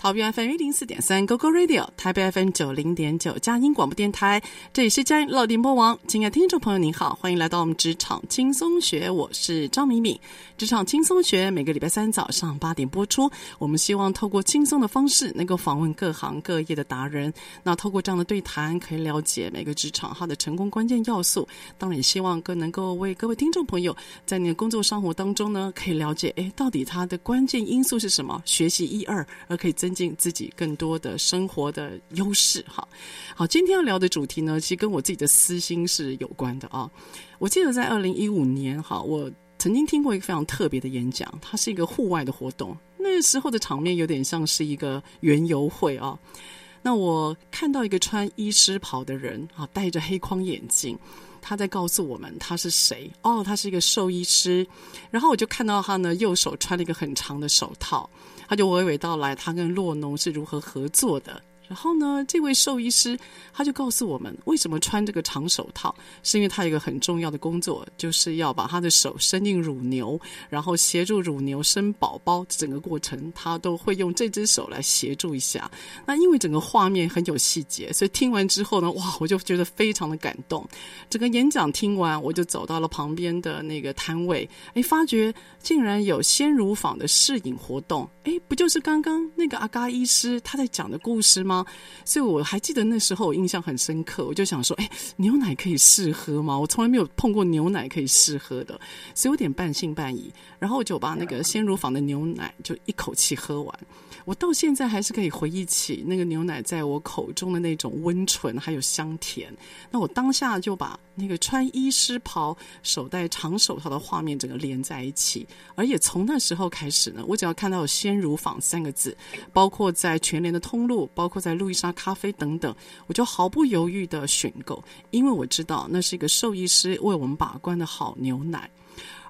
桃园 FM 一零四点三 GoGo Radio，台北 FM 九零点九佳音广播电台，这里是佳音老电波王。亲爱的听众朋友，您好，欢迎来到我们职场轻松学，我是张敏敏。职场轻松学每个礼拜三早上八点播出。我们希望透过轻松的方式，能够访问各行各业的达人。那透过这样的对谈，可以了解每个职场它的成功关键要素。当然，也希望更能够为各位听众朋友，在你的工作生活当中呢，可以了解，哎，到底它的关键因素是什么？学习一二，而可以增。增进自己更多的生活的优势，哈，好，今天要聊的主题呢，其实跟我自己的私心是有关的啊。我记得在二零一五年，哈，我曾经听过一个非常特别的演讲，它是一个户外的活动，那时候的场面有点像是一个园游会啊。那我看到一个穿医师袍的人啊，戴着黑框眼镜，他在告诉我们他是谁哦，他是一个兽医师。然后我就看到他呢，右手穿了一个很长的手套。他就娓娓道来，他跟洛农是如何合作的。然后呢，这位兽医师他就告诉我们，为什么穿这个长手套，是因为他有一个很重要的工作，就是要把他的手伸进乳牛，然后协助乳牛生宝宝，整个过程他都会用这只手来协助一下。那因为整个画面很有细节，所以听完之后呢，哇，我就觉得非常的感动。整个演讲听完，我就走到了旁边的那个摊位，哎，发觉竟然有鲜乳坊的试饮活动，哎，不就是刚刚那个阿嘎医师他在讲的故事吗？所以我还记得那时候我印象很深刻，我就想说，哎，牛奶可以试喝吗？我从来没有碰过牛奶可以试喝的，所以有点半信半疑。然后我就把那个鲜乳坊的牛奶就一口气喝完。我到现在还是可以回忆起那个牛奶在我口中的那种温醇，还有香甜。那我当下就把那个穿医师袍、手戴长手套的画面整个连在一起。而也从那时候开始呢，我只要看到“鲜乳坊”三个字，包括在全联的通路，包括在路易莎咖啡等等，我就毫不犹豫的选购，因为我知道那是一个兽医师为我们把关的好牛奶。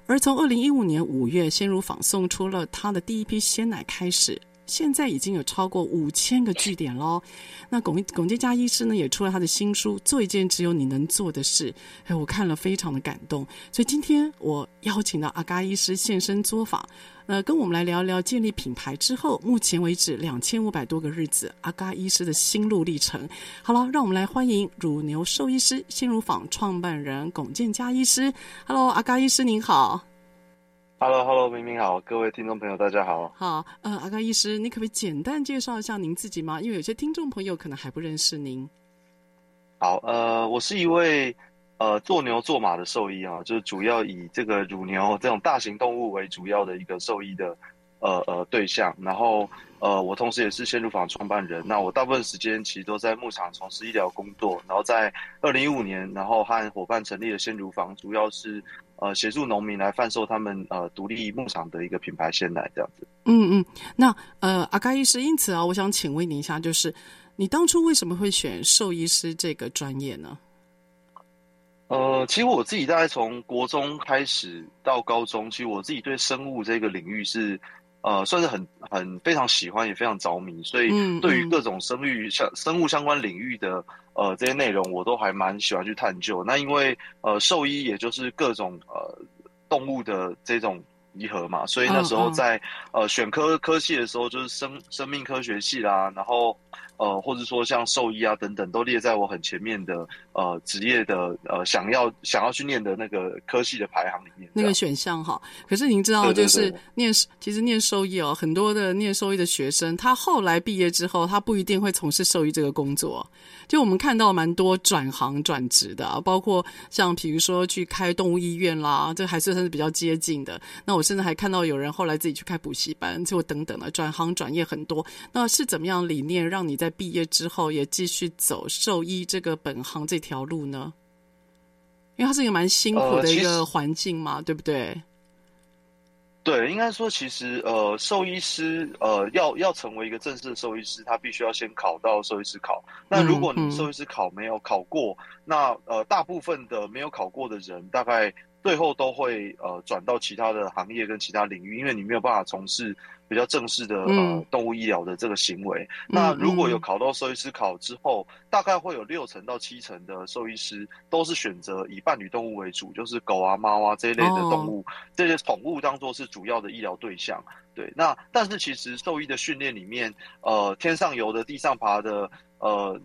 而从二零一五年五月，鲜乳坊送出了他的第一批鲜奶开始。现在已经有超过五千个据点喽。那龚龚建嘉医师呢，也出了他的新书《做一件只有你能做的事》。哎，我看了非常的感动。所以今天我邀请到阿嘎医师现身作坊，呃，跟我们来聊聊建立品牌之后，目前为止两千五百多个日子，阿嘎医师的心路历程。好了，让我们来欢迎乳牛兽医师新乳坊创办人龚建嘉医师。Hello，阿嘎医师您好。Hello，Hello，明明好，各位听众朋友，大家好。好，呃，阿嘎医师，你可不可以简单介绍一下您自己吗？因为有些听众朋友可能还不认识您。好，呃，我是一位呃做牛做马的兽医啊，就是主要以这个乳牛这种大型动物为主要的一个兽医的呃呃对象。然后呃，我同时也是鲜乳坊创办人。那我大部分时间其实都在牧场从事医疗工作。然后在二零一五年，然后和伙伴成立了鲜乳坊，主要是。呃，协助农民来贩售他们呃独立牧场的一个品牌鲜奶这样子。嗯嗯，那呃阿嘎医师，因此啊，我想请问你一下，就是你当初为什么会选兽医师这个专业呢？呃，其实我自己大概从国中开始到高中，其实我自己对生物这个领域是，呃，算是很很非常喜欢，也非常着迷。所以对于各种生育相、嗯嗯、生物相关领域的呃这些内容，我都还蛮喜欢去探究。那因为呃兽医也就是各种呃动物的这种集合嘛，所以那时候在、呃选科科系的时候，就是生生命科学系啦，然后。呃，或者说像兽医啊等等，都列在我很前面的呃职业的呃想要想要去念的那个科系的排行里面。那个选项哈，可是您知道，就是念其实念兽医哦，很多的念兽医的学生，他后来毕业之后，他不一定会从事兽医这个工作。就我们看到蛮多转行转职的，啊，包括像比如说去开动物医院啦，这还是算是比较接近的。那我甚至还看到有人后来自己去开补习班，就等等的转行转业很多。那是怎么样理念让你在毕业之后也继续走兽医这个本行这条路呢？因为它是一个蛮辛苦的一个环境嘛，呃、对不对？对，应该说其实呃，兽医师呃，要要成为一个正式的兽医师，他必须要先考到兽医师考。那如果你兽医师考没有考过，嗯嗯、那呃，大部分的没有考过的人，大概最后都会呃转到其他的行业跟其他领域，因为你没有办法从事。比较正式的呃动物医疗的这个行为，嗯、那如果有考到兽医师考之后，嗯、大概会有六成到七成的兽医师都是选择以伴侣动物为主，就是狗啊、猫啊这一类的动物，哦、这些宠物当做是主要的医疗对象。对，那但是其实兽医的训练里面，呃，天上游的、地上爬的，呃。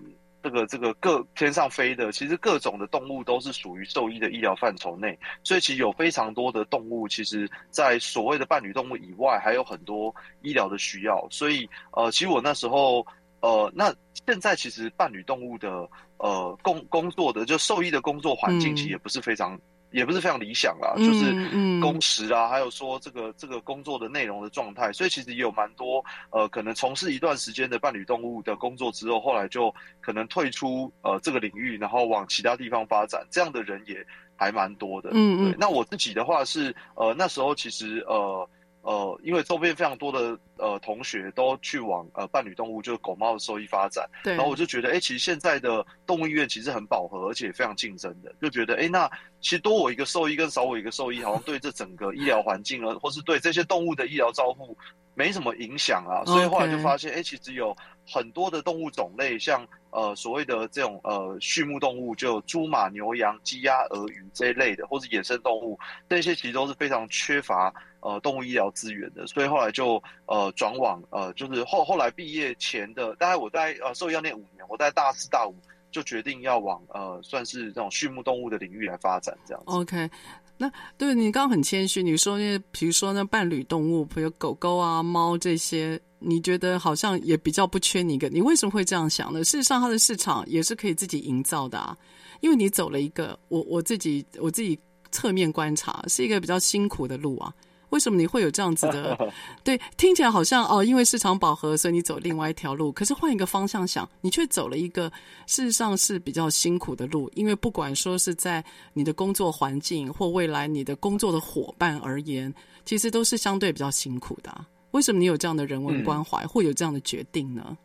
这个这个各天上飞的，其实各种的动物都是属于兽医的医疗范畴内，所以其实有非常多的动物，其实在所谓的伴侣动物以外，还有很多医疗的需要。所以呃，其实我那时候呃，那现在其实伴侣动物的呃工工作的就兽医的工作环境，其实也不是非常。嗯也不是非常理想啦，就是工时啊，还有说这个这个工作的内容的状态，所以其实也有蛮多呃，可能从事一段时间的伴侣动物的工作之后，后来就可能退出呃这个领域，然后往其他地方发展，这样的人也还蛮多的。嗯嗯，那我自己的话是呃那时候其实呃。呃，因为周边非常多的呃同学都去往呃伴侣动物，就是狗猫的兽医发展，对，然后我就觉得，哎，其实现在的动物医院其实很饱和，而且非常竞争的，就觉得，哎，那其实多我一个兽医跟少我一个兽医，好像对这整个医疗环境啊，或是对这些动物的医疗照护没什么影响啊，所以后来就发现，哎，其实有很多的动物种类，像呃所谓的这种呃畜牧动物，就猪马牛羊鸡鸭鹅鱼这一类的，或是野生动物，这些其实都是非常缺乏。呃，动物医疗资源的，所以后来就呃转往呃，就是后后来毕业前的，大概我在呃兽医要念五年，我在大四大五就决定要往呃算是这种畜牧动物的领域来发展这样。OK，那对你刚刚很谦虚，你说那比如说那伴侣动物，比如狗狗啊、猫这些，你觉得好像也比较不缺你一个，你为什么会这样想呢？事实上，它的市场也是可以自己营造的啊，因为你走了一个我我自己我自己侧面观察是一个比较辛苦的路啊。为什么你会有这样子的？对，听起来好像哦，因为市场饱和，所以你走另外一条路。可是换一个方向想，你却走了一个事实上是比较辛苦的路。因为不管说是在你的工作环境或未来你的工作的伙伴而言，其实都是相对比较辛苦的。为什么你有这样的人文关怀，会、嗯、有这样的决定呢？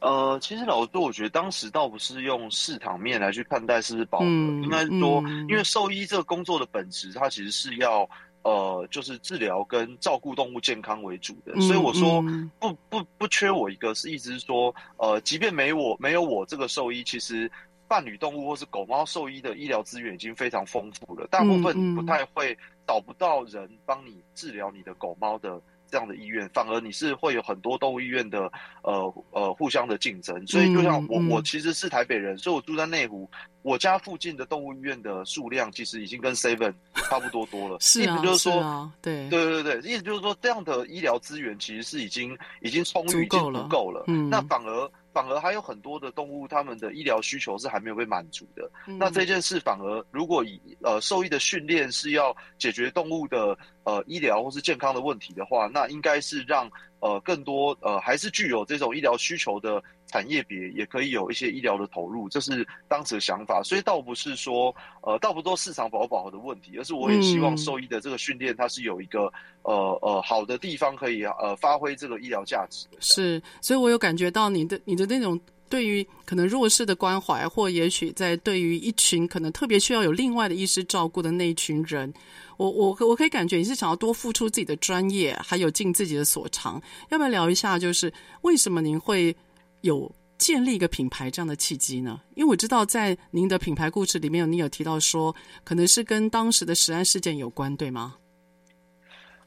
呃，其实老实说，我觉得当时倒不是用市场面来去看待是不是饱和，嗯、应该说，嗯、因为兽医这个工作的本质，它其实是要。呃，就是治疗跟照顾动物健康为主的，所以我说不不不缺我一个，是意思是说，呃，即便没我没有我这个兽医，其实伴侣动物或是狗猫兽医的医疗资源已经非常丰富了，大部分不太会找不到人帮你治疗你的狗猫的。这样的医院，反而你是会有很多动物医院的，呃呃，互相的竞争。所以就像我，嗯嗯、我其实是台北人，所以我住在内湖，我家附近的动物医院的数量其实已经跟 Seven 差不多多了。是啊，意思就是说，啊、对对对对，意思就是说，这样的医疗资源其实是已经已经充裕，已经足够了。嗯，那反而。反而还有很多的动物，他们的医疗需求是还没有被满足的。嗯、那这件事反而，如果以呃兽医的训练是要解决动物的呃医疗或是健康的问题的话，那应该是让呃更多呃还是具有这种医疗需求的。产业别也可以有一些医疗的投入，这是当时的想法，所以倒不是说，呃，倒不多市场饱不饱和的问题，而是我也希望兽医的这个训练，它是有一个，呃呃，好的地方可以呃发挥这个医疗价值。是，所以我有感觉到你的你的那种对于可能弱势的关怀，或也许在对于一群可能特别需要有另外的医师照顾的那一群人，我我我可以感觉你是想要多付出自己的专业，还有尽自己的所长。要不要聊一下，就是为什么您会有建立一个品牌这样的契机呢？因为我知道在您的品牌故事里面，你有提到说，可能是跟当时的食安事件有关，对吗？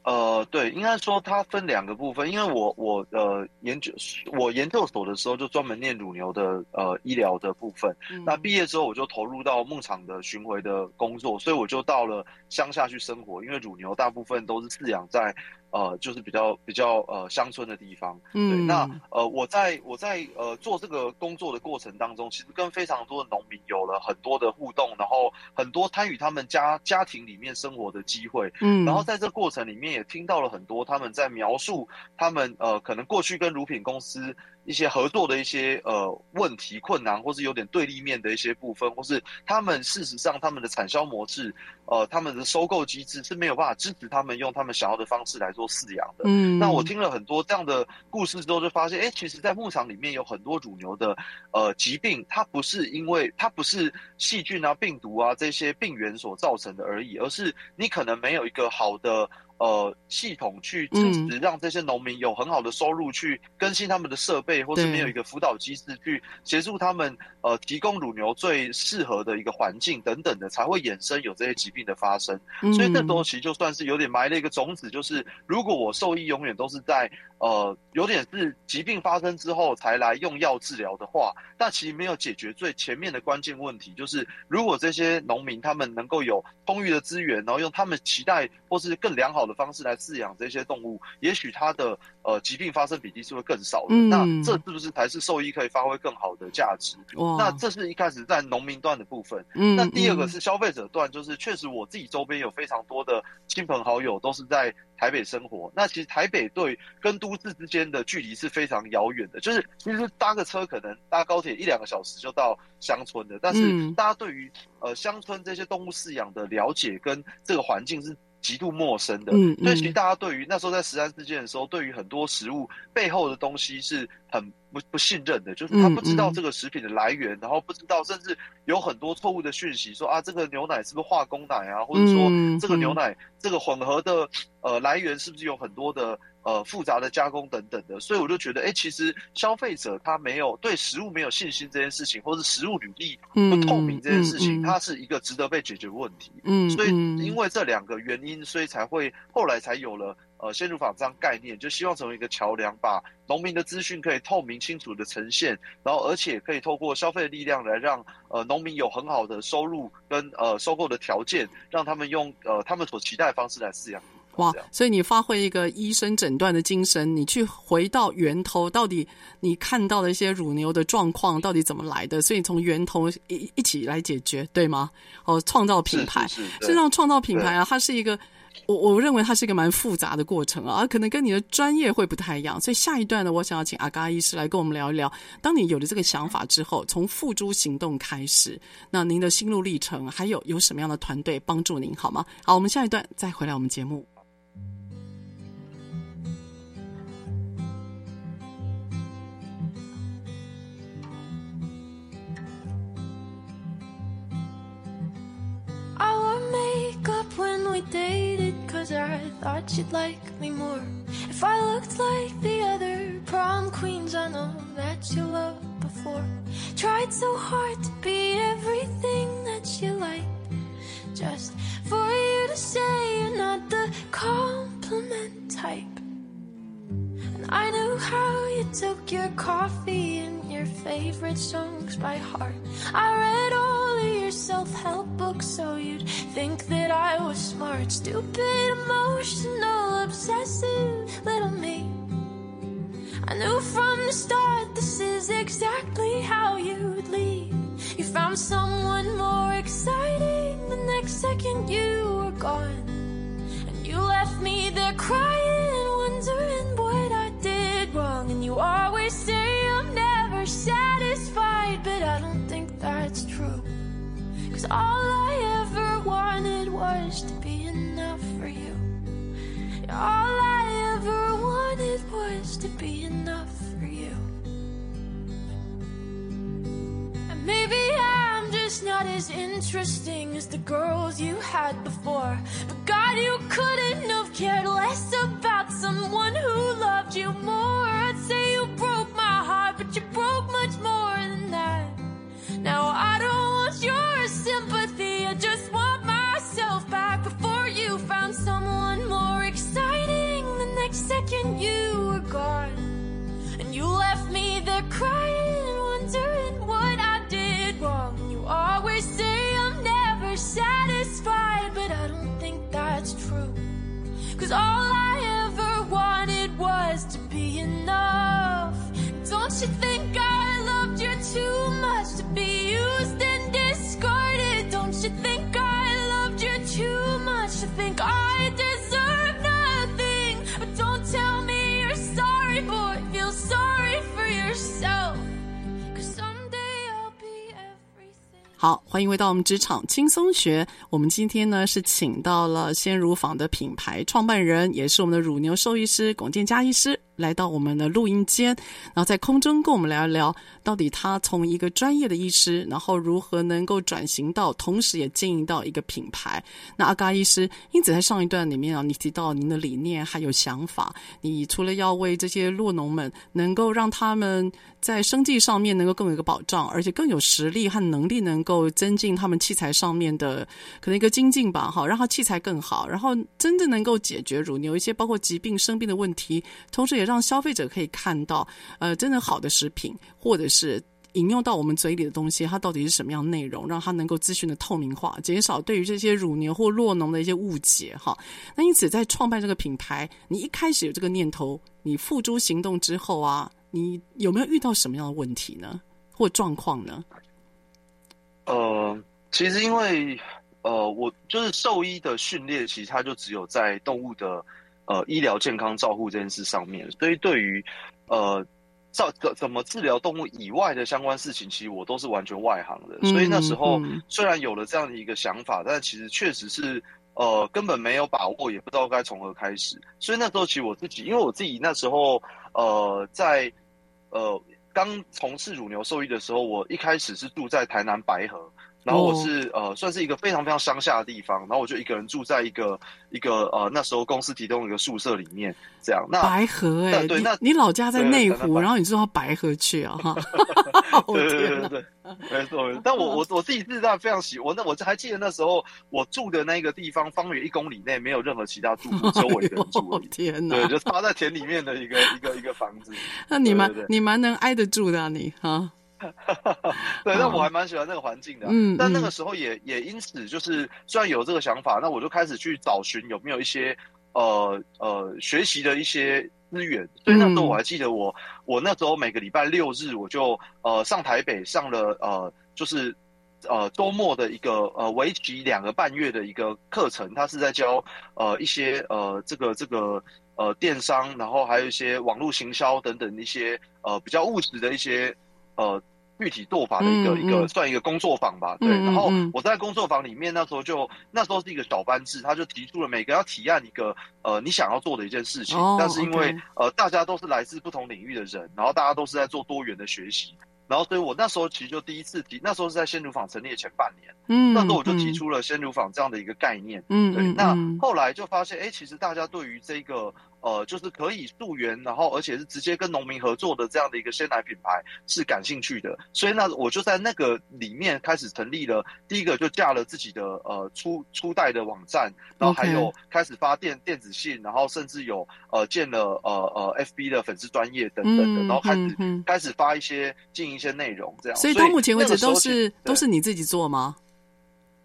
呃，对，应该说它分两个部分，因为我我呃研究我研究所的时候就专门念乳牛的呃医疗的部分，嗯、那毕业之后我就投入到牧场的巡回的工作，所以我就到了乡下去生活，因为乳牛大部分都是饲养在。呃，就是比较比较呃乡村的地方，嗯，对，那呃我在我在呃做这个工作的过程当中，其实跟非常多的农民有了很多的互动，然后很多参与他们家家庭里面生活的机会，嗯，然后在这个过程里面也听到了很多他们在描述他们呃可能过去跟乳品公司。一些合作的一些呃问题、困难，或是有点对立面的一些部分，或是他们事实上他们的产销模式，呃，他们的收购机制是没有办法支持他们用他们想要的方式来做饲养的。嗯，那我听了很多这样的故事之后，就发现，哎，其实，在牧场里面有很多乳牛的呃疾病，它不是因为它不是细菌啊、病毒啊这些病原所造成的而已，而是你可能没有一个好的。呃，系统去支持让这些农民有很好的收入，去更新他们的设备，或是没有一个辅导机制去协助他们，呃，提供乳牛最适合的一个环境等等的，才会衍生有这些疾病的发生。所以这东西就算是有点埋了一个种子，就是如果我兽医永远都是在。呃，有点是疾病发生之后才来用药治疗的话，那其实没有解决最前面的关键问题，就是如果这些农民他们能够有充裕的资源，然后用他们期待或是更良好的方式来饲养这些动物，也许它的呃疾病发生比例是会更少的。嗯、那这是不是才是兽医可以发挥更好的价值？哇那这是一开始在农民端的部分。嗯，那第二个是消费者段，就是确实我自己周边有非常多的亲朋好友都是在。台北生活，那其实台北对跟都市之间的距离是非常遥远的，就是其实搭个车可能搭高铁一两个小时就到乡村的，但是大家对于呃乡村这些动物饲养的了解跟这个环境是极度陌生的，嗯，所以其实大家对于那时候在十三事件的时候，对于很多食物背后的东西是很不不信任的，就是他不知道这个食品的来源，然后不知道甚至有很多错误的讯息，说啊这个牛奶是不是化工奶啊，或者说这个牛奶这个混合的呃来源是不是有很多的。呃，复杂的加工等等的，所以我就觉得，哎，其实消费者他没有对食物没有信心这件事情，或是食物履历不透明这件事情，嗯嗯、它是一个值得被解决的问题。嗯，所以因为这两个原因，所以才会后来才有了呃鲜乳坊这样概念，就希望成为一个桥梁，把农民的资讯可以透明清楚的呈现，然后而且可以透过消费的力量来让呃农民有很好的收入跟呃收购的条件，让他们用呃他们所期待的方式来饲养。哇！所以你发挥一个医生诊断的精神，你去回到源头，到底你看到的一些乳牛的状况到底怎么来的？所以从源头一一起来解决，对吗？哦，创造品牌，实际上创造品牌啊，它是一个，我我认为它是一个蛮复杂的过程啊，可能跟你的专业会不太一样。所以下一段呢，我想要请阿嘎医师来跟我们聊一聊，当你有了这个想法之后，从付诸行动开始，那您的心路历程，还有有什么样的团队帮助您，好吗？好，我们下一段再回来我们节目。We dated cause I thought you'd like me more. If I looked like the other prom queens I know that you loved before. Tried so hard to be everything that you like Just for you to say you're not the compliment type. And I knew how you took your coffee and your favorite songs by heart. I read all your self-help book so you'd think that I was smart, stupid, emotional, obsessive little me. I knew from the start this is exactly how you'd leave. You found someone more exciting the next second you were gone. And you left me there crying, wondering what I did wrong. And you always say I'm never satisfied, but I don't think that's true. Cause all I ever wanted was to be enough for you. All I ever wanted was to be enough for you. And maybe I'm just not as interesting as the girls you had before. But God, you couldn't have cared less about someone who loved you more. I'd say you. Next second you were gone, and you left me there crying, wondering what I did wrong. You always say I'm never satisfied, but I don't think that's true. Cause all I ever wanted was to be enough. Don't you think 欢迎回到我们职场轻松学。我们今天呢是请到了鲜乳坊的品牌创办人，也是我们的乳牛兽医师龚建佳医师。来到我们的录音间，然后在空中跟我们聊一聊，到底他从一个专业的医师，然后如何能够转型到，同时也经营到一个品牌。那阿嘎医师，因此在上一段里面啊，你提到您的理念还有想法，你除了要为这些落农们能够让他们在生计上面能够更有一个保障，而且更有实力和能力能够增进他们器材上面的可能一个精进吧，哈，让他器材更好，然后真正能够解决乳牛一些包括疾病生病的问题，同时也让消费者可以看到，呃，真的好的食品，或者是引用到我们嘴里的东西，它到底是什么样内容，让它能够资讯的透明化，减少对于这些乳牛或酪农的一些误解，哈。那因此，在创办这个品牌，你一开始有这个念头，你付诸行动之后啊，你有没有遇到什么样的问题呢，或状况呢？呃，其实因为呃，我就是兽医的训练，其实它就只有在动物的。呃，医疗健康照护这件事上面，所以对于呃，照怎怎么治疗动物以外的相关事情，其实我都是完全外行的。嗯、所以那时候虽然有了这样的一个想法，嗯、但其实确实是呃根本没有把握，也不知道该从何开始。所以那时候其实我自己，因为我自己那时候呃在呃刚从事乳牛兽医的时候，我一开始是住在台南白河。然后我是、哦、呃，算是一个非常非常乡下的地方，然后我就一个人住在一个一个呃那时候公司提供一个宿舍里面，这样。那白河哎、欸，对，那你老家在内湖，然后你住到白河去啊？哈，对对对对对，没错。但我我我自己是在非常喜欢，我那我还记得那时候我住的那个地方，方圆一公里内没有任何其他住户，只有我一个人住而 已。天哪！对，就插在田里面的一个一个一个房子。那你蛮你蛮能挨得住的啊，你哈。对，但我还蛮喜欢那个环境的。嗯，但那个时候也也因此就是，虽然有这个想法，那我就开始去找寻有没有一些呃呃学习的一些资源。所以那时候我还记得我我那时候每个礼拜六日我就呃上台北上了呃就是呃周末的一个呃为期两个半月的一个课程，他是在教呃一些呃这个这个呃电商，然后还有一些网络行销等等一些呃比较务实的一些呃。具体做法的一个、嗯、一个算一个工作坊吧，嗯、对。然后我在工作坊里面，那时候就那时候是一个小班制，他就提出了每个要提案一个呃你想要做的一件事情，哦、但是因为.呃大家都是来自不同领域的人，然后大家都是在做多元的学习。然后，所以我那时候其实就第一次提，那时候是在鲜乳坊成立的前半年，嗯，那时候我就提出了鲜乳坊这样的一个概念，嗯，对。那后来就发现，哎，其实大家对于这个呃，就是可以溯源，然后而且是直接跟农民合作的这样的一个鲜奶品牌是感兴趣的。所以那我就在那个里面开始成立了第一个，就架了自己的呃初初代的网站，然后还有开始发电电子信，然后甚至有呃建了呃呃 FB 的粉丝专业等等的，然后开始开始发一些经营。一些内容这样，所以到目前为止都是都是你自己做吗？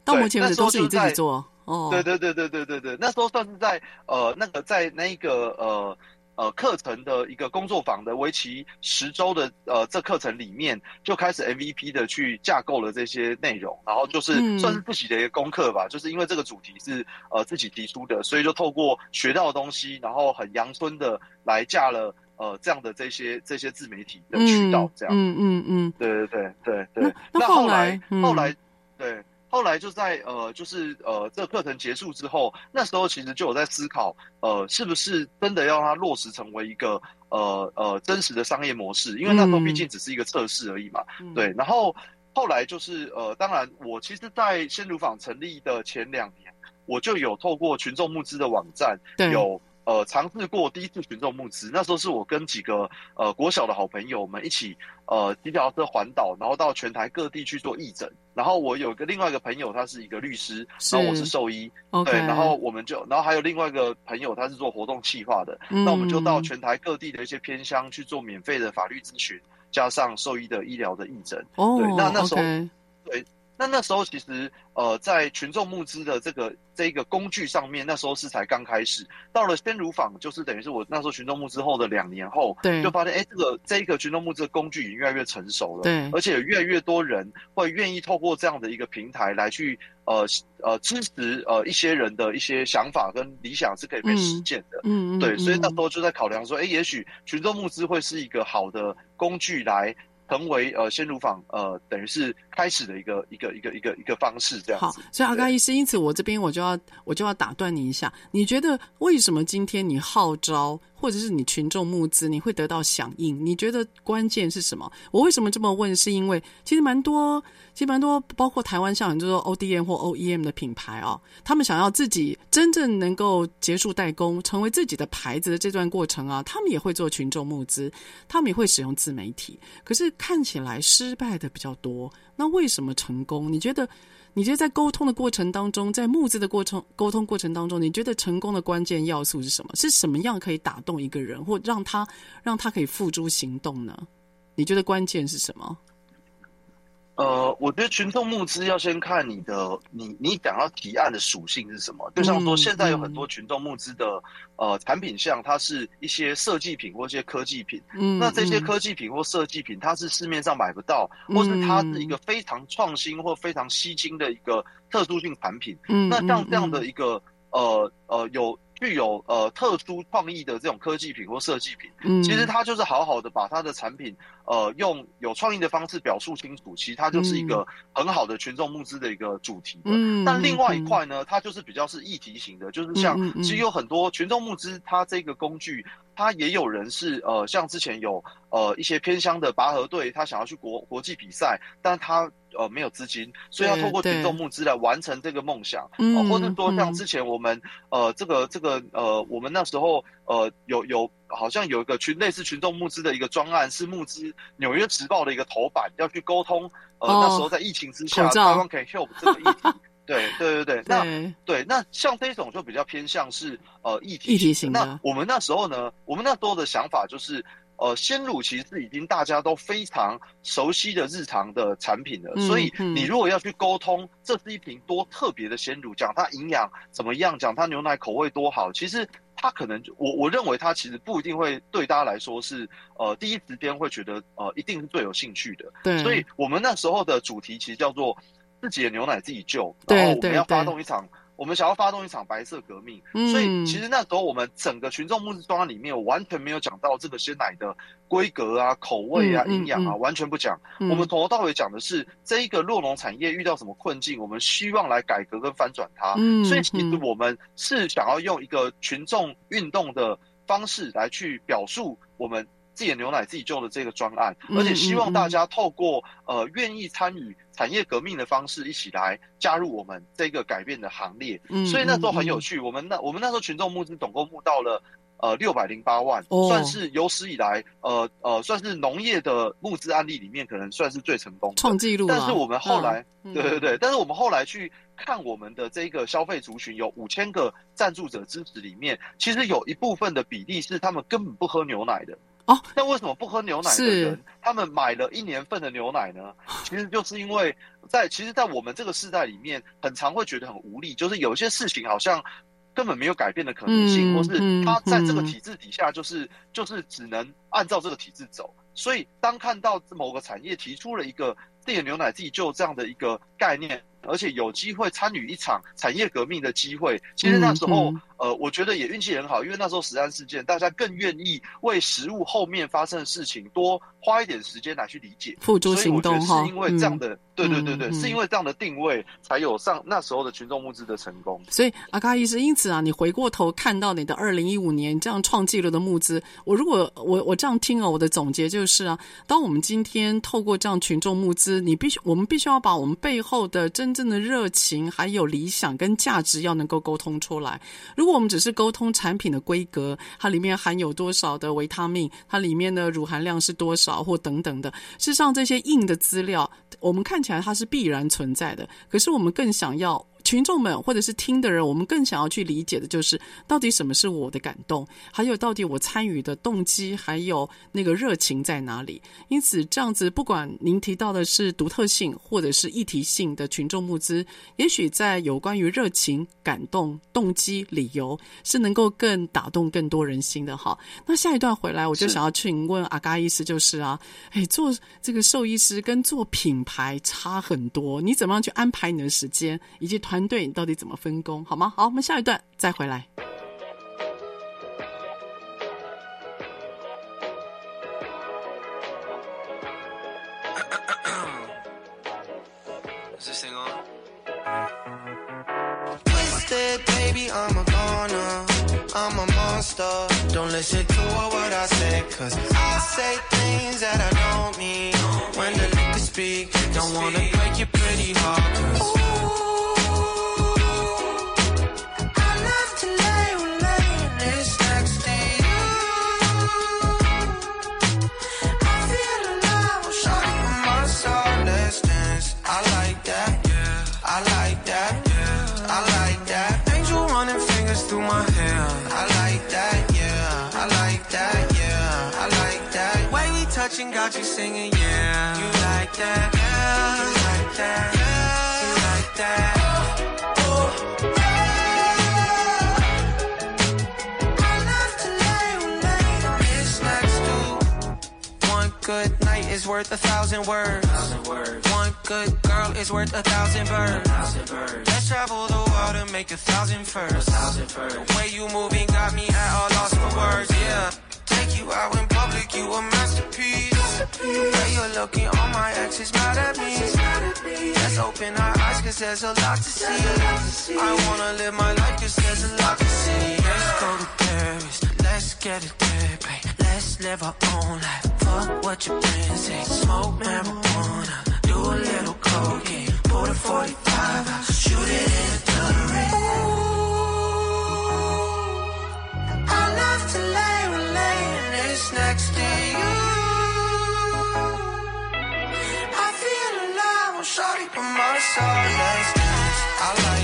到目前为止都是你自己做哦。对对对对对对对，那时候算是在呃那个在那一个呃呃课程的一个工作坊的为期十周的呃这课程里面，就开始 MVP 的去架构了这些内容，然后就是算是自己的一个功课吧。嗯、就是因为这个主题是呃自己提出的，所以就透过学到的东西，然后很阳春的来架了。呃，这样的这些这些自媒体的渠道，这样，嗯嗯嗯，对对对对对。那，那后来，后来，对，后来就在呃，就是呃，这个课程结束之后，那时候其实就有在思考，呃，是不是真的要让它落实成为一个呃呃真实的商业模式？因为那时候毕竟只是一个测试而已嘛，嗯、对。然后后来就是呃，当然我其实，在鲜乳坊成立的前两年，我就有透过群众募资的网站有。呃，尝试过第一次群众募资，那时候是我跟几个呃国小的好朋友们一起呃骑脚踏车环岛，然后到全台各地去做义诊。然后我有个另外一个朋友，他是一个律师，然后我是兽医，okay. 对，然后我们就，然后还有另外一个朋友，他是做活动企划的，嗯，那我们就到全台各地的一些偏乡去做免费的法律咨询，加上兽医的医疗的义诊。哦，对，那那时候，okay. 对。那那时候其实，呃，在群众募资的这个这个工具上面，那时候是才刚开始。到了鲜乳坊，就是等于是我那时候群众募资后的两年后，对，就发现，哎，这个这一个群众募资的工具已经越来越成熟了，对，而且有越来越多人会愿意透过这样的一个平台来去，呃呃，支持呃一些人的一些想法跟理想是可以被实践的，嗯，对，所以那时候就在考量说，哎，也许群众募资会是一个好的工具来。成为呃鲜乳坊呃等于是开始的一个一个一个一个一个方式这样子。好，所以阿甘医师，因此我这边我就要我就要打断你一下，你觉得为什么今天你号召或者是你群众募资你会得到响应？你觉得关键是什么？我为什么这么问？是因为其实蛮多。其实蛮多，包括台湾像很多 ODM 或 OEM 的品牌啊，他们想要自己真正能够结束代工，成为自己的牌子的这段过程啊，他们也会做群众募资，他们也会使用自媒体，可是看起来失败的比较多。那为什么成功？你觉得？你觉得在沟通的过程当中，在募资的过程沟通过程当中，你觉得成功的关键要素是什么？是什么样可以打动一个人，或让他让他可以付诸行动呢？你觉得关键是什么？呃，我觉得群众募资要先看你的，你你想要提案的属性是什么。就像说，现在有很多群众募资的、嗯、呃产品项，它是一些设计品或一些科技品。嗯，那这些科技品或设计品，它是市面上买不到，或是它是一个非常创新或非常吸睛的一个特殊性产品。嗯，那像这样的一个呃呃有。具有呃特殊创意的这种科技品或设计品，嗯，其实它就是好好的把它的产品呃用有创意的方式表述清楚，其实它就是一个很好的群众募资的一个主题。嗯，但另外一块呢，它就是比较是议题型的，就是像其实有很多群众募资，它这个工具。它也有人是呃，像之前有呃一些偏乡的拔河队，他想要去国国际比赛，但他呃没有资金，所以要透过群众募资来完成这个梦想。嗯、呃，或者说像之前我们呃这个这个呃我们那时候呃有有好像有一个群类似群众募资的一个专案，是募资纽约时报的一个头版，要去沟通呃、哦、那时候在疫情之下，台湾可以 help 这个议题。对对对对，那对那像这种就比较偏向是呃议题，议题型的。那我们那时候呢，我们那时候的想法就是，呃，鲜乳其实是已经大家都非常熟悉的日常的产品了。嗯、所以你如果要去沟通，这是一瓶多特别的鲜乳，讲它营养怎么样，讲它牛奶口味多好，其实它可能我我认为它其实不一定会对大家来说是呃第一时间会觉得呃一定是最有兴趣的。对，所以我们那时候的主题其实叫做。自己的牛奶自己救，然后我们要发动一场，我们想要发动一场白色革命。嗯、所以其实那时候我们整个群众募资专案里面，我完全没有讲到这个鲜奶的规格啊、口味啊、营养啊，嗯、完全不讲、嗯。我们从头到尾讲的是这一个酪农产业遇到什么困境，我们希望来改革跟翻转它。嗯、所以其实我们是想要用一个群众运动的方式来去表述我们。自己的牛奶自己救的这个专案，而且希望大家透过呃愿意参与产业革命的方式，一起来加入我们这个改变的行列。所以那时候很有趣，我们那我们那时候群众募资总共募到了呃六百零八万，算是有史以来呃呃算是农业的募资案例里面可能算是最成功的，创纪录。但是我们后来，对对对，但是我们后来去看我们的这个消费族群，有五千个赞助者支持里面，其实有一部分的比例是他们根本不喝牛奶的。哦，那为什么不喝牛奶的人，他们买了一年份的牛奶呢？其实就是因为在其实，在我们这个世代里面，很常会觉得很无力，就是有些事情好像根本没有改变的可能性，或是他在这个体制底下，就是就是只能按照这个体制走。所以，当看到某个产业提出了一个自己的牛奶自己救这样的一个概念。而且有机会参与一场产业革命的机会。其实那时候，嗯嗯、呃，我觉得也运气很好，因为那时候食安事件，大家更愿意为食物后面发生的事情多花一点时间来去理解，付诸行动哈。是因为这样的，嗯、对对对对，嗯、是因为这样的定位，才有上那时候的群众募资的成功。所以阿嘎医师，因此啊，你回过头看到你的二零一五年这样创纪录的募资，我如果我我这样听啊，我的总结就是啊，当我们今天透过这样群众募资，你必须我们必须要把我们背后的真正的热情，还有理想跟价值要能够沟通出来。如果我们只是沟通产品的规格，它里面含有多少的维他命，它里面的乳含量是多少，或等等的，事实上这些硬的资料，我们看起来它是必然存在的。可是我们更想要。群众们或者是听的人，我们更想要去理解的就是，到底什么是我的感动，还有到底我参与的动机，还有那个热情在哪里。因此，这样子，不管您提到的是独特性或者是议题性的群众募资，也许在有关于热情、感动、动机、理由，是能够更打动更多人心的。哈，那下一段回来，我就想要 去问阿嘎医师，就是啊，哎，做这个兽医师跟做品牌差很多，你怎么样去安排你的时间以及团？团队你到底怎么分工？好吗？好，我们下一段再回来。Production got you singing, yeah. You like that, yeah. You like that, yeah. You like that. Good night is worth a thousand words. One good girl is worth a thousand birds. Let's travel the world and make a thousand first. The way you moving got me at all lost for words. Yeah take you out in public, you a masterpiece. The way you're looking, on my exes mad at me. Let's open our eyes, cause there's a lot to see. I wanna live my life, cause there's a lot to see. Let's go to Paris, let's get a therapy. Let's live our own life. Fuck what your friends say. Smoke marijuana, do a little cocaine. Pull the 45 out, shoot it in the rain. I love to laugh place next to you. I feel alive. I like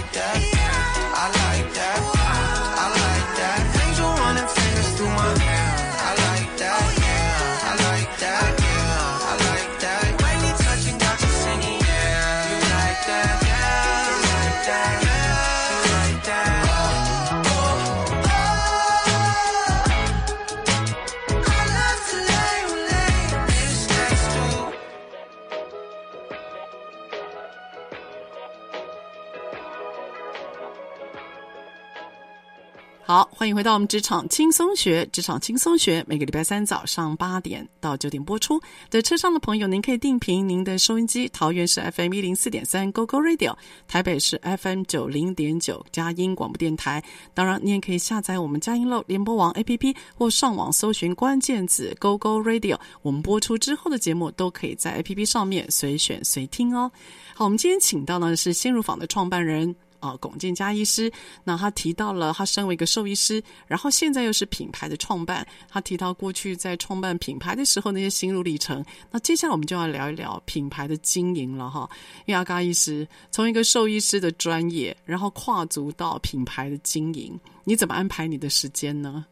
欢迎回到我们职场轻松学。职场轻松学每个礼拜三早上八点到九点播出。在车上的朋友，您可以定频您的收音机，桃园是 FM 一零四点三 GoGo Radio，台北是 FM 九零点九佳音广播电台。当然，你也可以下载我们佳音乐联播网 APP，或上网搜寻关键字 GoGo Radio。我们播出之后的节目都可以在 APP 上面随选随听哦。好，我们今天请到的是新乳坊的创办人。啊，龚建嘉医师，那他提到了他身为一个兽医师，然后现在又是品牌的创办。他提到过去在创办品牌的时候那些心路历程。那接下来我们就要聊一聊品牌的经营了哈。因为阿嘎医师从一个兽医师的专业，然后跨足到品牌的经营，你怎么安排你的时间呢？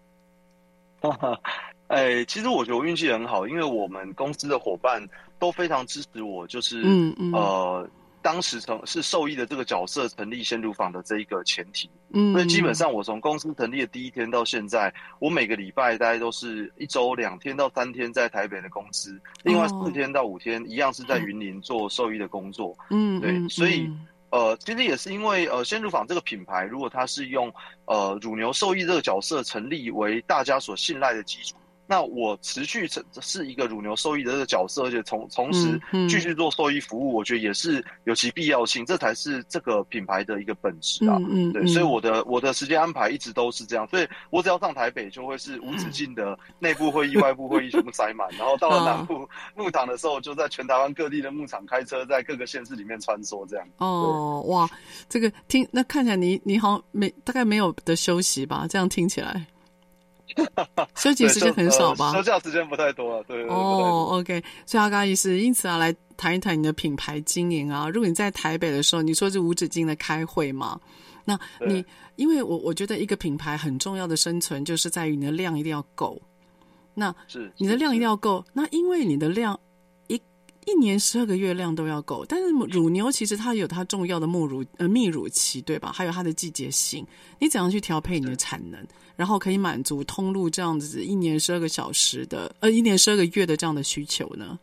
哈哈，哎，其实我觉得我运气很好，因为我们公司的伙伴都非常支持我，就是嗯嗯呃。当时成是受益的这个角色成立鲜乳坊的这一个前提，嗯，所以基本上我从公司成立的第一天到现在，我每个礼拜大概都是一周两天到三天在台北的公司，另外四天到五天一样是在云林做受益的工作，嗯，对，所以呃，其实也是因为呃，鲜乳坊这个品牌，如果它是用呃乳牛受益这个角色成立为大家所信赖的基础。那我持续是是一个乳牛兽医的这个角色，而且从同时继续做受益服务，我觉得也是有其必要性，这才是这个品牌的一个本质啊。嗯，对，所以我的我的时间安排一直都是这样，所以我只要上台北，就会是无止境的 内部会议、外部会议全部塞满，然后到了南部牧场的时候，就在全台湾各地的牧场开车，在各个县市里面穿梭这样。哦，哇，这个听那看起来你你好像没大概没有的休息吧？这样听起来。休息时间很少吧？休假时间不太多了，对。哦、oh,，OK。所以阿嘎医师，因此啊，来谈一谈你的品牌经营啊。如果你在台北的时候，你说是无止境的开会嘛？那你因为我我觉得一个品牌很重要的生存，就是在于你的量一定要够。那是你的量一定要够。那因为你的量一一年十二个月量都要够，但是乳牛其实它有它重要的母乳呃泌乳期，对吧？还有它的季节性，你怎样去调配你的产能？然后可以满足通路这样子一年十二个小时的呃一年十二个月的这样的需求呢？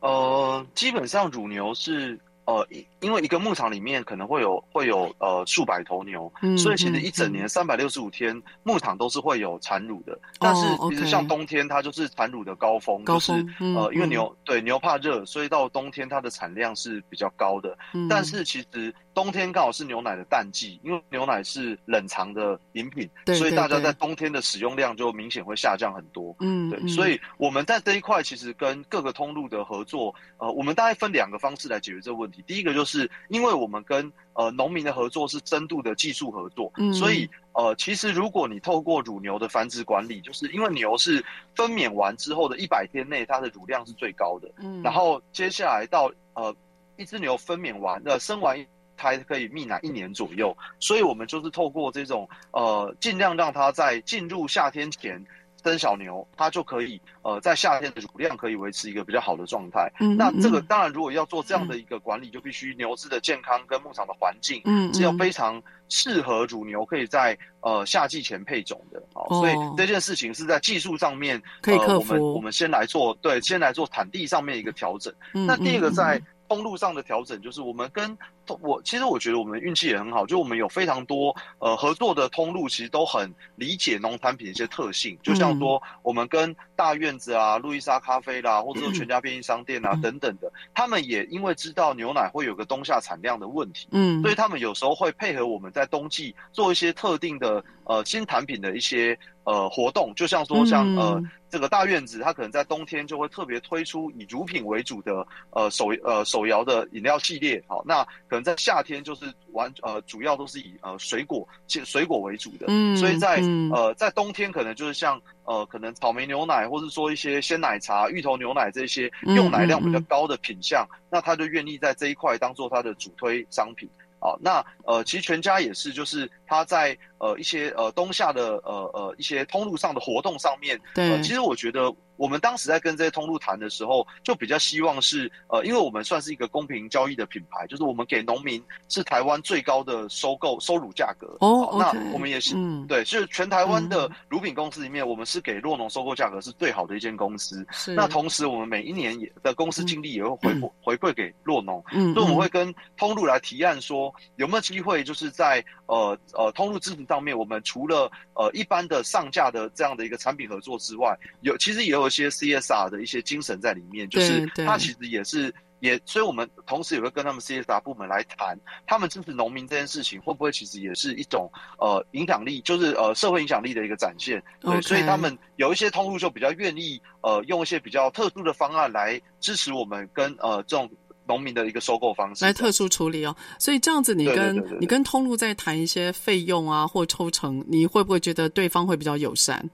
呃，基本上乳牛是。呃，因为一个牧场里面可能会有会有呃数百头牛，嗯、所以其实一整年三百六十五天，嗯、牧场都是会有产乳的。哦、但是其实像冬天，它就是产乳的高峰，高峰就是呃，嗯、因为牛对牛怕热，所以到冬天它的产量是比较高的。嗯、但是其实冬天刚好是牛奶的淡季，因为牛奶是冷藏的饮品，对对对，所以大家在冬天的使用量就明显会下降很多。嗯，对，所以我们在这一块其实跟各个通路的合作，呃，我们大概分两个方式来解决这个问题。第一个就是因为我们跟呃农民的合作是深度的技术合作，嗯，所以呃其实如果你透过乳牛的繁殖管理，就是因为牛是分娩完之后的一百天内它的乳量是最高的，嗯，然后接下来到呃一只牛分娩完呃生完一胎可以泌奶一年左右，所以我们就是透过这种呃尽量让它在进入夏天前。生小牛，它就可以呃，在夏天的乳量可以维持一个比较好的状态。嗯，那这个当然，如果要做这样的一个管理，嗯、就必须牛只的健康跟牧场的环境，嗯，是要非常适合乳牛可以在呃夏季前配种的。哦，所以这件事情是在技术上面可以克服。呃、我们我们先来做，对，先来做产地上面一个调整。嗯，那第二个在。公路上的调整，就是我们跟我其实我觉得我们运气也很好，就我们有非常多呃合作的通路，其实都很理解农产品的一些特性，就像说我们跟大院子啊、路易莎咖啡啦，或者说全家便利商店啊等等的，他们也因为知道牛奶会有个冬夏产量的问题，嗯，所以他们有时候会配合我们在冬季做一些特定的呃新产品的一些呃活动，就像说像呃。这个大院子，它可能在冬天就会特别推出以乳品为主的呃手呃手摇的饮料系列，好，那可能在夏天就是完呃主要都是以呃水果水果为主的，嗯，所以在呃在冬天可能就是像呃可能草莓牛奶，或者说一些鲜奶茶、芋头牛奶这些用奶量比较高的品项，嗯嗯嗯，那他就愿意在这一块当做他的主推商品。好，那呃，其实全家也是，就是他在呃一些呃冬夏的呃呃一些通路上的活动上面，对、呃，其实我觉得。我们当时在跟这些通路谈的时候，就比较希望是，呃，因为我们算是一个公平交易的品牌，就是我们给农民是台湾最高的收购收乳价格。哦，okay, 那我们也是，嗯、对，是全台湾的乳品公司里面，嗯、我们是给酪农收购价格是最好的一间公司。是。那同时，我们每一年也的公司净利也会回、嗯、回馈给酪农。嗯。所以我们会跟通路来提案说，有没有机会，就是在呃呃通路支付上面，我们除了呃一般的上架的这样的一个产品合作之外，有其实也有一。些 CSR 的一些精神在里面，就是它其实也是也，所以我们同时也会跟他们 CSR 部门来谈，他们支持农民这件事情会不会其实也是一种呃影响力，就是呃社会影响力的一个展现。对.所以他们有一些通路就比较愿意呃用一些比较特殊的方案来支持我们跟呃这种农民的一个收购方式来特殊处理哦。所以这样子，你跟你跟通路在谈一些费用啊或抽成，你会不会觉得对方会比较友善？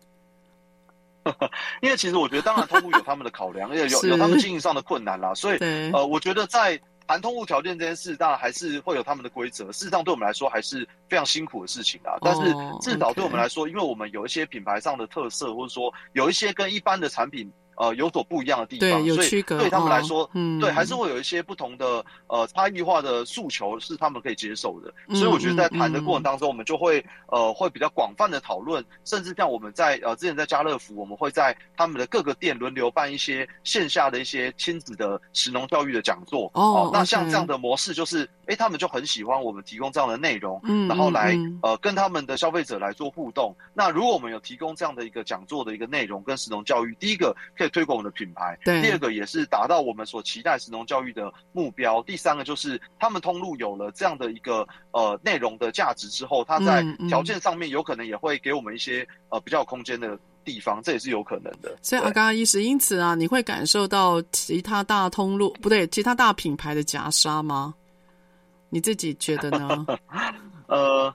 因为其实我觉得，当然通路有他们的考量，也有有他们经营上的困难啦。所以，呃，我觉得在谈通路条件这件事，当然还是会有他们的规则。事实上，对我们来说还是非常辛苦的事情啊。但是至少对我们来说，因为我们有一些品牌上的特色，或者说有一些跟一般的产品。呃有所不一样的地对，方，有区隔，所以对他们来说，对，还是会有一些不同的呃差异化的诉求是他们可以接受的。嗯、所以我觉得在谈的过程当中，嗯、我们就会呃会比较广泛的讨论，甚至像我们在呃之前在家乐福，我们会在他们的各个店轮流办一些线下的一些亲子的食农教育的讲座。哦，哦那像这样的模式就是，哎、他们就很喜欢我们提供这样的内容，嗯，然后来、嗯、呃跟他们的消费者来做互动。那如果我们有提供这样的一个讲座的一个内容跟食农教育，第一个可以推广我们的品牌，对，第二个也是达到我们所期待神农教育的目标，第三个就是他们通路有了这样的一个呃内容的价值之后，它在条件上面有可能也会给我们一些呃比较有空间的地方，这也是有可能的。所以阿嘎医师，因此啊，你会感受到其他大通路不对，其他大品牌的夹杀吗？你自己觉得呢？呃，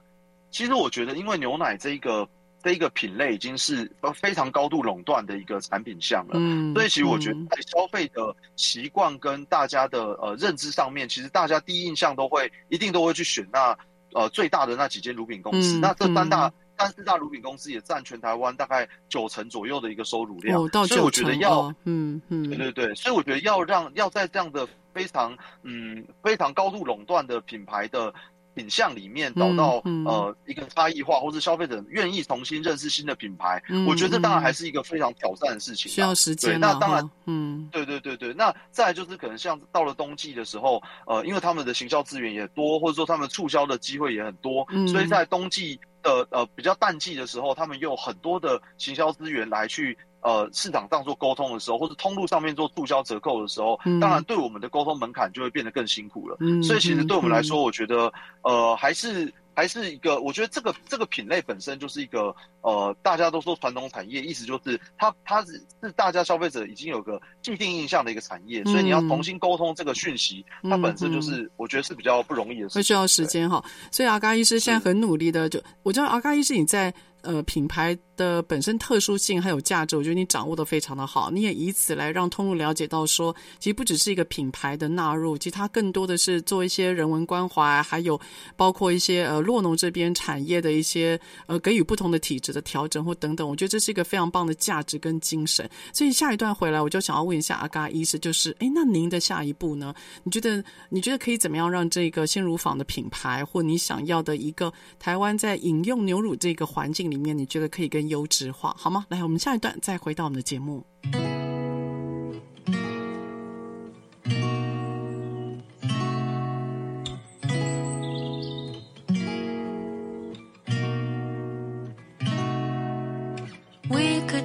其实我觉得，因为牛奶这一个。这一个品类已经是非常高度垄断的一个产品项了，嗯，所以其实我觉得在消费的习惯跟大家的呃认知上面，其实大家第一印象都会一定都会去选那呃最大的那几间乳品公司，嗯、那这三大、三四大乳品公司也占全台湾大概九成左右的一个收入量，哦、到。所以我觉得要，哦、嗯嗯，对对对，所以我觉得要让要在这样的非常嗯非常高度垄断的品牌的。品相里面找到、嗯嗯、呃一个差异化，或是消费者愿意重新认识新的品牌，嗯、我觉得这当然还是一个非常挑战的事情，需要时间。那当然，嗯，对对对对。那再来就是可能像到了冬季的时候，呃，因为他们的行销资源也多，或者说他们促销的机会也很多，嗯、所以在冬季的呃比较淡季的时候，他们又有很多的行销资源来去。呃，市场上做沟通的时候，或者通路上面做促销折扣的时候，嗯，当然对我们的沟通门槛就会变得更辛苦了。嗯，所以其实对我们来说，嗯，我觉得，呃，还是。还是一个，我觉得这个这个品类本身就是一个，呃，大家都说传统产业，意思就是它它是是大家消费者已经有个既定印象的一个产业，嗯、所以你要重新沟通这个讯息，嗯、它本身就是、嗯、我觉得是比较不容易的事情，会需要时间哈。所以阿嘎医师现在很努力的，就我知道阿嘎医师你在呃品牌的本身特殊性还有价值，我觉得你掌握的非常的好，你也以此来让通路了解到说，其实不只是一个品牌的纳入，其实它更多的是做一些人文关怀，还有包括一些呃。洛农这边产业的一些呃，给予不同的体质的调整或等等，我觉得这是一个非常棒的价值跟精神。所以下一段回来，我就想要问一下阿嘎医师，就是哎，那您的下一步呢？你觉得你觉得可以怎么样让这个鲜乳坊的品牌，或你想要的一个台湾在饮用牛乳这个环境里面，你觉得可以更优质化，好吗？来，我们下一段再回到我们的节目。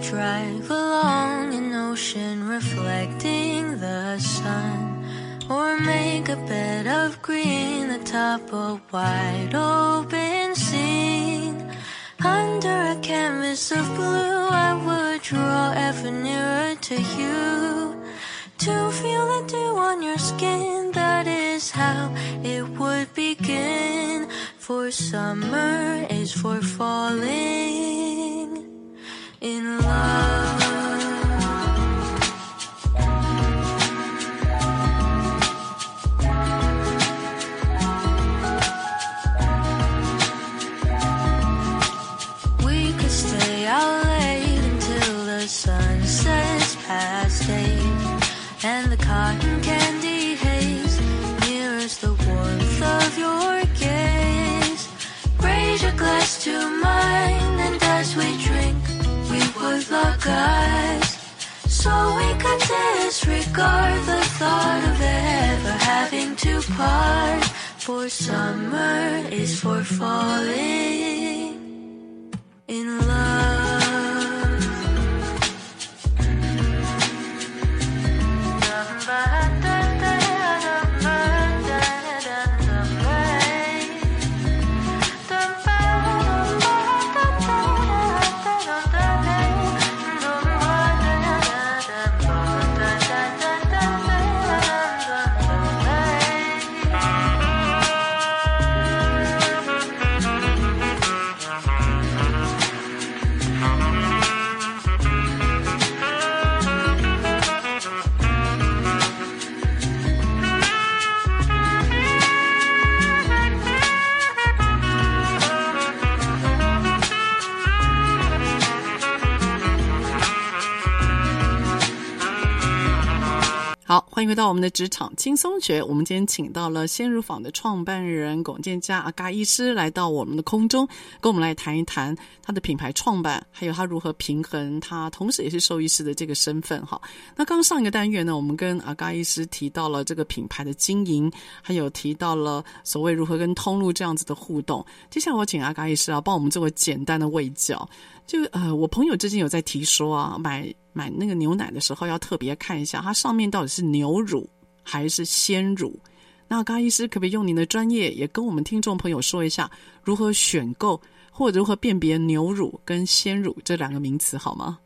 Drive along an ocean reflecting the sun Or make a bed of green atop a wide open scene Under a canvas of blue I would draw ever nearer to you To feel the dew on your skin That is how it would begin For summer is for falling in love. Lock eyes So we could disregard the thought of ever having to part. For summer is for falling 欢迎回到我们的职场轻松学。我们今天请到了鲜乳坊的创办人龚建嘉阿嘎医师来到我们的空中，跟我们来谈一谈他的品牌创办，还有他如何平衡他同时也是兽医师的这个身份。哈，那刚上一个单元呢，我们跟阿嘎医师提到了这个品牌的经营，还有提到了所谓如何跟通路这样子的互动。接下来我请阿嘎医师啊，帮我们做个简单的卫教。就呃，我朋友之前有在提说啊，买买那个牛奶的时候要特别看一下，它上面到底是牛乳还是鲜乳。那高医师可不可以用您的专业，也跟我们听众朋友说一下，如何选购或者如何辨别牛乳跟鲜乳这两个名词好吗？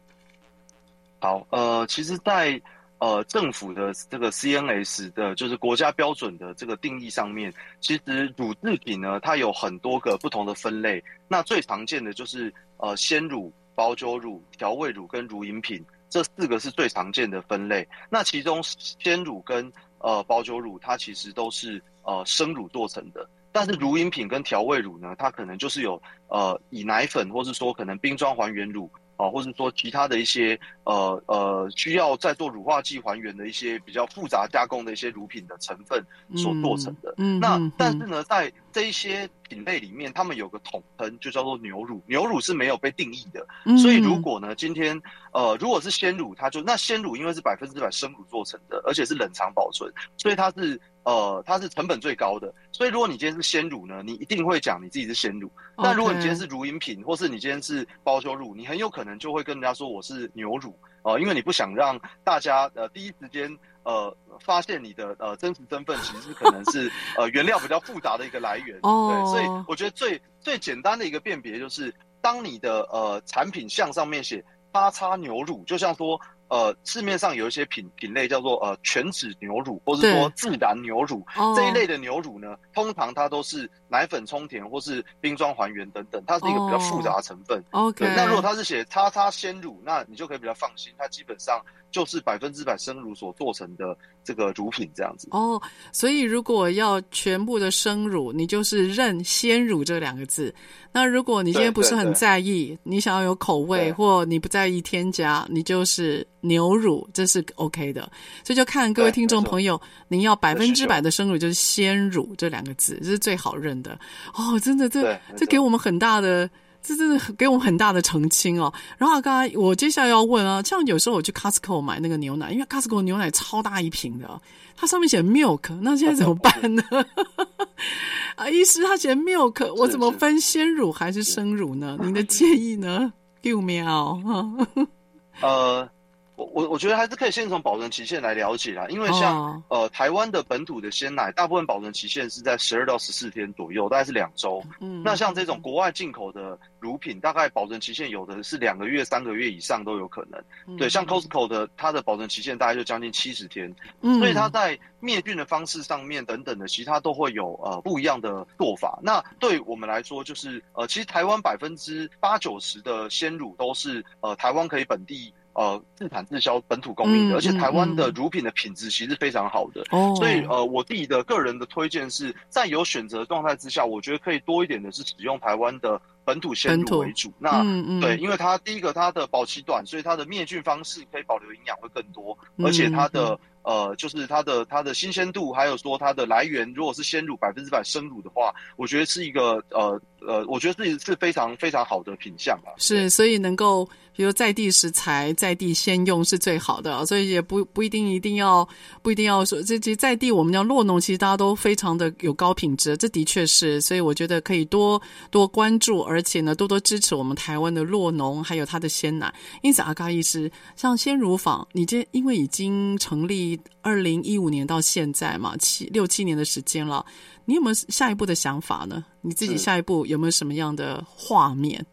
好，呃，其实在，在呃政府的这个 CNS 的，就是国家标准的这个定义上面，其实乳制品呢，它有很多个不同的分类。那最常见的就是。呃，鲜乳、保酒乳、调味乳跟乳饮品这四个是最常见的分类。那其中鲜乳跟呃保酒乳，它其实都是呃生乳做成的。但是乳饮品跟调味乳呢，它可能就是有呃以奶粉，或是说可能冰装还原乳。啊，或者说其他的一些呃呃需要再做乳化剂还原的一些比较复杂加工的一些乳品的成分所做成的。嗯，那但是呢，在这一些品类里面，他们有个统称，就叫做牛乳。牛乳是没有被定义的，所以如果呢，今天呃如果是鲜乳，它就那鲜乳因为是百分之百生乳做成的，而且是冷藏保存，所以它是。呃，它是成本最高的，所以如果你今天是鲜乳呢，你一定会讲你自己是鲜乳。但如果你今天是乳饮品，或是你今天是包修乳，你很有可能就会跟人家说我是牛乳，呃，因为你不想让大家呃第一时间呃发现你的呃真实身份，其实是可能是呃原料比较复杂的一个来源。Oh. 对，所以我觉得最最简单的一个辨别就是，当你的呃产品项上面写叉叉牛乳，就像说。呃，市面上有一些品品类叫做呃全脂牛乳，或是说自然牛乳这一类的牛乳呢，通常它都是奶粉充填或是冰霜还原等等，它是一个比较复杂的成分。OK，那如果它是写叉叉鲜乳，那你就可以比较放心，它基本上就是百分之百生乳所做成的这个乳品这样子。哦，所以如果要全部的生乳，你就是认鲜乳这两个字。那如果你今天不是很在意，你想要有口味或你不在意添加，你就是。牛乳这是 OK 的，所以就看各位听众朋友，您要百分之百的生乳就是鲜乳这两个字，这是最好认的哦。真的，这这给我们很大的，这真的给我们很大的澄清哦。然后刚刚我接下来要问啊，像有时候我去 Costco 买那个牛奶，因为 Costco 牛奶超大一瓶的，它上面写 milk，那现在怎么办呢？啊，医师他写 milk，我怎么分鲜乳还是生乳呢？您的 建议呢？六秒啊。呃。我我我觉得还是可以先从保存期限来了解啦，因为像、oh. 呃台湾的本土的鲜奶，大部分保存期限是在十二到十四天左右，大概是两周。嗯，那像这种国外进口的乳品，大概保存期限有的是两个月、三个月以上都有可能。嗯、对，像 Costco 的，它的保存期限大概就将近七十天。嗯，所以它在灭菌的方式上面等等的，其他都会有呃不一样的做法。那对我们来说，就是呃其实台湾百分之八九十的鲜乳都是呃台湾可以本地。呃，自产自销本土供应的，嗯、而且台湾的乳品的品质其实非常好的，哦、所以呃，我自己的个人的推荐是在有选择状态之下，我觉得可以多一点的是使用台湾的本土鲜乳为主。那、嗯嗯、对，因为它第一个它的保期短，所以它的灭菌方式可以保留营养会更多，而且它的。呃，就是它的它的新鲜度，还有说它的来源，如果是鲜乳百分之百生乳的话，我觉得是一个呃呃，我觉得自己是非常非常好的品相吧。是，所以能够比如在地食材在地先用是最好的，所以也不不一定一定要不一定要说这其在地我们叫落农，其实大家都非常的有高品质，这的确是，所以我觉得可以多多关注，而且呢多多支持我们台湾的落农还有它的鲜奶。因此，阿嘎医师，像鲜乳坊，你这因为已经成立。二零一五年到现在嘛，七六七年的时间了，你有没有下一步的想法呢？你自己下一步有没有什么样的画面？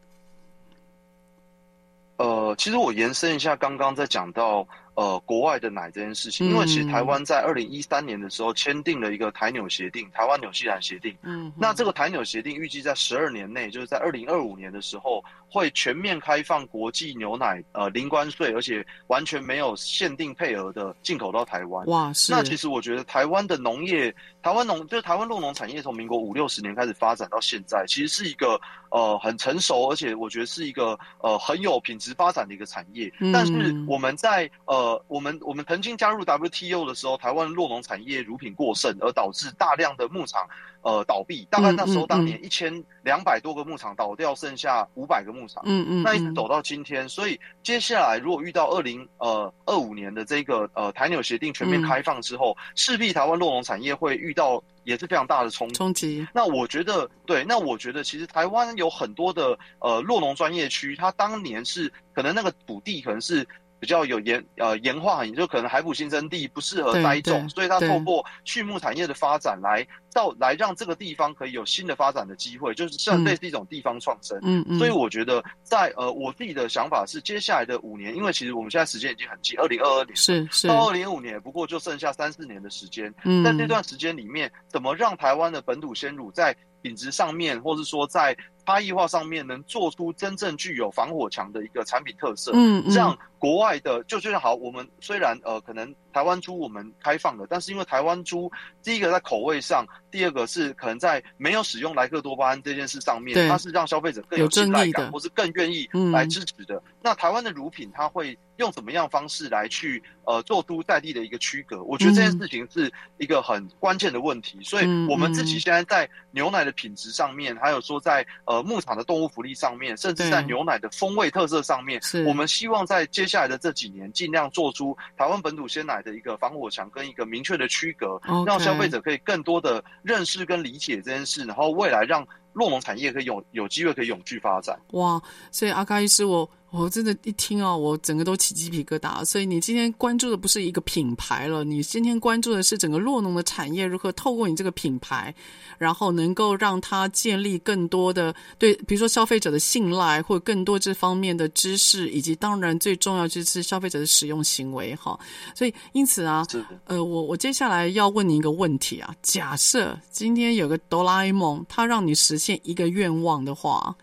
其实我延伸一下刚刚在讲到。呃，国外的奶这件事情，因为其实台湾在二零一三年的时候签订了一个台纽协定，台湾纽西兰协定。嗯，那这个台纽协定预计在十二年内，就是在二零二五年的时候，会全面开放国际牛奶，呃，零关税，而且完全没有限定配额的进口到台湾。哇，是。那其实我觉得台湾的农业，台湾农就是台湾酪农产业从民国五六十年开始发展到现在，其实是一个呃很成熟，而且我觉得是一个呃很有品质发展的一个产业。嗯，但是我们在呃。呃，我们我们曾经加入 WTO 的时候，台湾酪农产业乳品过剩，而导致大量的牧场呃倒闭。大概那时候当年一千两百多个牧场倒掉，剩下五百个牧场。嗯嗯，那一直走到今天，所以接下来如果遇到二零呃二五年的这个呃台纽协定全面开放之后，势必台湾酪农产业会遇到也是非常大的冲冲击。那我觉得对，那我觉得其实台湾有很多的呃酪农专业区，它当年是可能那个土地可能是。比较有盐呃盐化，也就可能海埔新生地不适合栽种，所以它透过畜牧产业的发展来到来让这个地方可以有新的发展的机会，就是像类似一种地方创生。嗯嗯。所以我觉得在呃我自己的想法是，接下来的五年，因为其实我们现在时间已经很近，二零二二年是是到二零二五年，不过就剩下三四年的时间。嗯。在这段时间里面，怎么让台湾的本土鲜乳在品质上面，或是说在差异化上面，能做出真正具有防火墙的一个产品特色？嗯嗯。这样。国外的就就像好，我们虽然呃可能台湾猪我们开放了，但是因为台湾猪第一个在口味上，第二个是可能在没有使用莱克多巴胺这件事上面，它是让消费者更有信赖感，或是更愿意来支持的。嗯、那台湾的乳品它会用怎么样方式来去呃做出在地的一个区隔？我觉得这件事情是一个很关键的问题。所以我们自己现在在牛奶的品质上面，还有说在呃牧场的动物福利上面，甚至在牛奶的风味特色上面，我们希望在接下来的这几年，尽量做出台湾本土鲜奶的一个防火墙跟一个明确的区隔.让消费者可以更多的认识跟理解这件事，然后未来让洛农产业可以有有机会可以永续发展。哇，所以阿卡医师我。我真的，一听哦，我整个都起鸡皮疙瘩。所以你今天关注的不是一个品牌了，你今天关注的是整个洛农的产业如何透过你这个品牌，然后能够让它建立更多的对，比如说消费者的信赖，或者更多这方面的知识，以及当然最重要就是消费者的使用行为哈。所以因此啊，呃，我我接下来要问你一个问题啊，假设今天有个哆啦 A 梦，它让你实现一个愿望的话。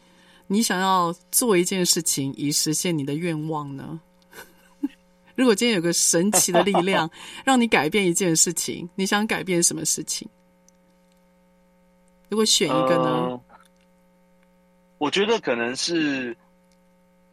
你想要做一件事情以实现你的愿望呢？如果今天有个神奇的力量让你改变一件事情，你想改变什么事情？如果选一个呢？呃，我觉得可能是，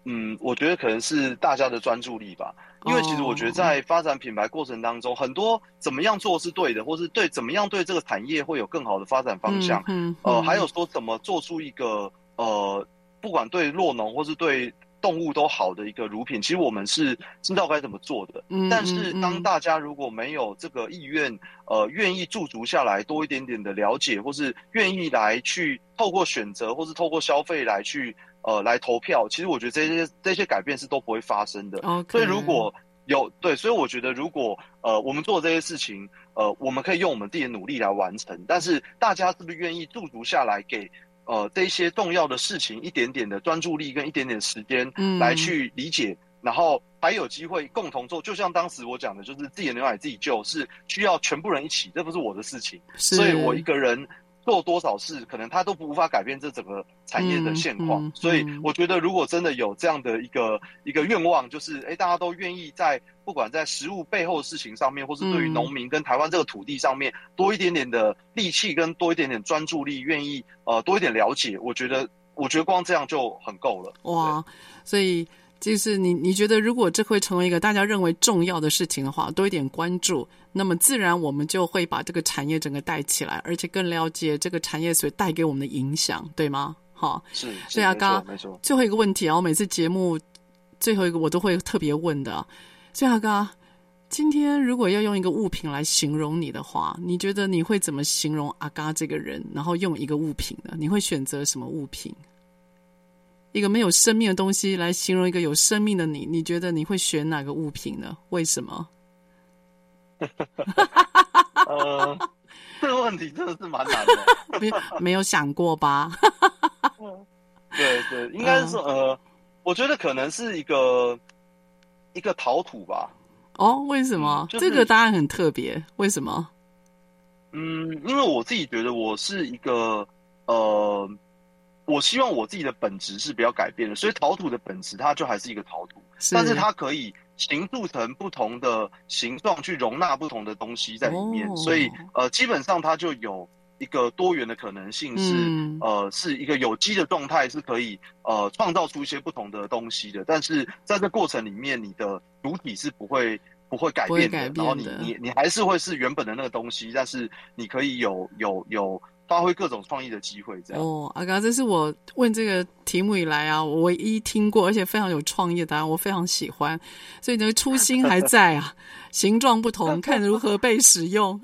嗯，我觉得可能是大家的专注力吧。因为其实我觉得在发展品牌过程当中，很多怎么样做是对的，或是对怎么样对这个产业会有更好的发展方向。嗯，嗯，嗯，呃，还有说怎么做出一个呃。不管对酪农或是对动物都好的一个乳品，其实我们是知道该怎么做的。嗯，但是当大家如果没有这个意愿，呃，愿意驻足下来多一点点的了解，或是愿意来去透过选择，或是透过消费来去呃来投票，其实我觉得这些这些改变是都不会发生的。所以如果有对，所以我觉得如果呃我们做这些事情，呃，我们可以用我们自己的努力来完成，但是大家是不是愿意驻足下来给？呃，这些重要的事情，一点点的专注力跟一点点时间，来去理解，嗯、然后还有机会共同做。就像当时我讲的，就是自己的牛奶自己救，是需要全部人一起，这不是我的事情，所以我一个人。做多少事，可能他都不无法改变这整个产业的现况。嗯嗯、所以，我觉得如果真的有这样的一个一个愿望，就是哎，大家都愿意在不管在食物背后的事情上面，或是对于农民跟台湾这个土地上面多一点点的力气，跟多一点点专注力，愿意呃多一点了解，我觉得我觉得光这样就很够了。哇，所以。就是你，你觉得如果这会成为一个大家认为重要的事情的话，多一点关注，那么自然我们就会把这个产业整个带起来，而且更了解这个产业所带给我们的影响，对吗？好，是，所以阿嘎，最后一个问题啊，我每次节目最后一个我都会特别问的，所以阿嘎，今天如果要用一个物品来形容你的话，你觉得你会怎么形容阿嘎这个人？然后用一个物品呢？你会选择什么物品？一个没有生命的东西来形容一个有生命的你，你觉得你会选哪个物品呢？为什么？呃，这个问题真的是蛮难的，没有没有想过吧？对对，应该是说，呃，呃，我觉得可能是一个一个陶土吧。哦，为什么？就是，这个答案很特别，为什么？嗯，因为我自己觉得我是一个呃。我希望我自己的本质是不要改变的，所以陶土的本质它就还是一个陶土，是但是它可以形塑成不同的形状，去容纳不同的东西在里面，哦、所以呃，基本上它就有。一个多元的可能性是，是、嗯、呃是一个有机的状态，是可以呃创造出一些不同的东西的。但是在这过程里面，你的主体是不会不会改变的，变的然后你你你还是会是原本的那个东西，但是你可以有有有。发挥各种创意的机会，这样哦，阿嘎，这是我问这个题目以来啊，我唯一听过而且非常有创意的答案，我非常喜欢，所以你的初心还在啊，形状不同，看如何被使用。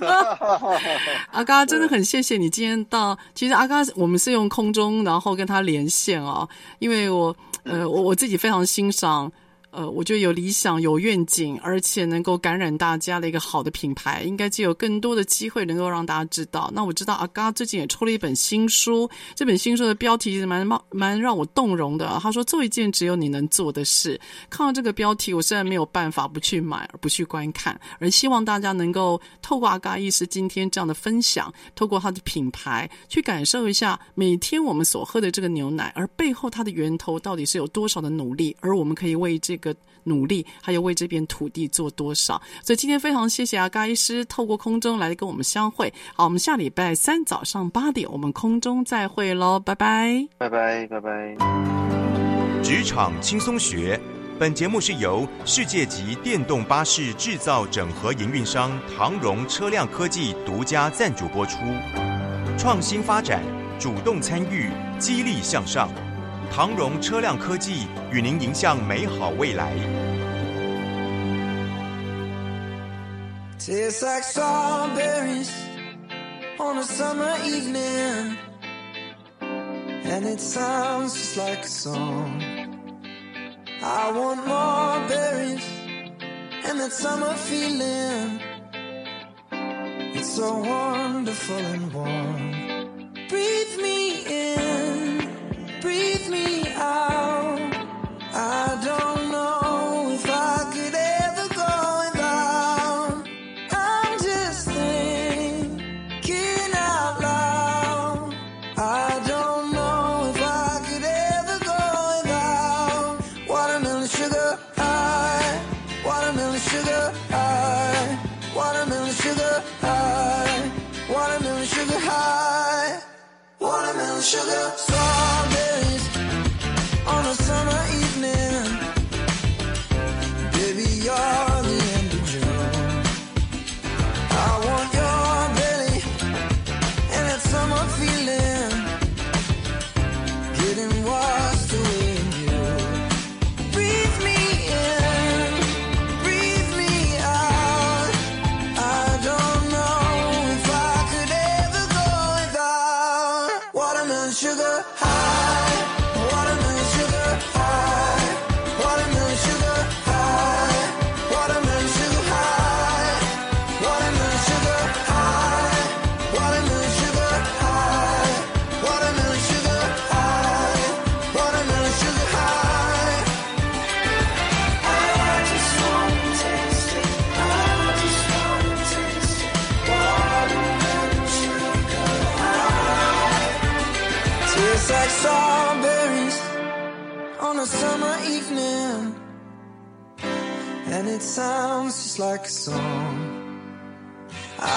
阿嘎真的很谢谢你今天到，其实阿嘎我们是用空中然后跟他连线哦，因为我呃我我自己非常欣赏。呃，我觉得有理想、有愿景，而且能够感染大家的一个好的品牌，应该就有更多的机会能够让大家知道。那我知道阿嘎最近也出了一本新书，这本新书的标题是蛮蛮蛮让我动容的。他说：“做一件只有你能做的事。”看到这个标题，我实在没有办法不去买，而不去观看。而希望大家能够透过阿嘎医师今天这样的分享，透过他的品牌，去感受一下每天我们所喝的这个牛奶，而背后它的源头到底是有多少的努力，而我们可以为这个。个努力，还有为这片土地做多少？所以今天非常谢谢阿嘎医师透过空中来跟我们相会。好，我们下礼拜三早上八点，我们空中再会喽，拜拜，拜拜，拜拜。职场轻松学，本节目是由世界级电动巴士制造整合营运商唐荣车辆科技独家赞助播出。创新发展，主动参与，激励向上。唐荣车辆科技与您迎向美好未来。Tastes like strawberries on a summer evening, and it sounds just like a song. I want more berries and that summer feeling. It's so wonderful and warm. Breathe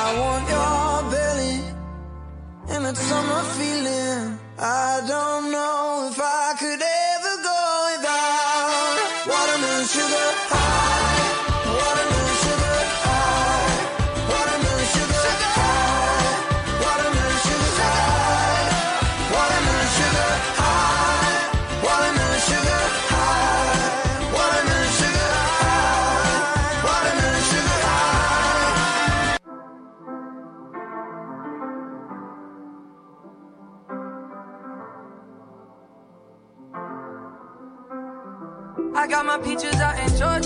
I want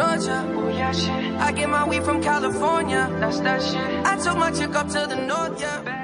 Georgia. Oh yeah, shit. I get my weed from California. That's that shit. I took my chick up to the north, yeah.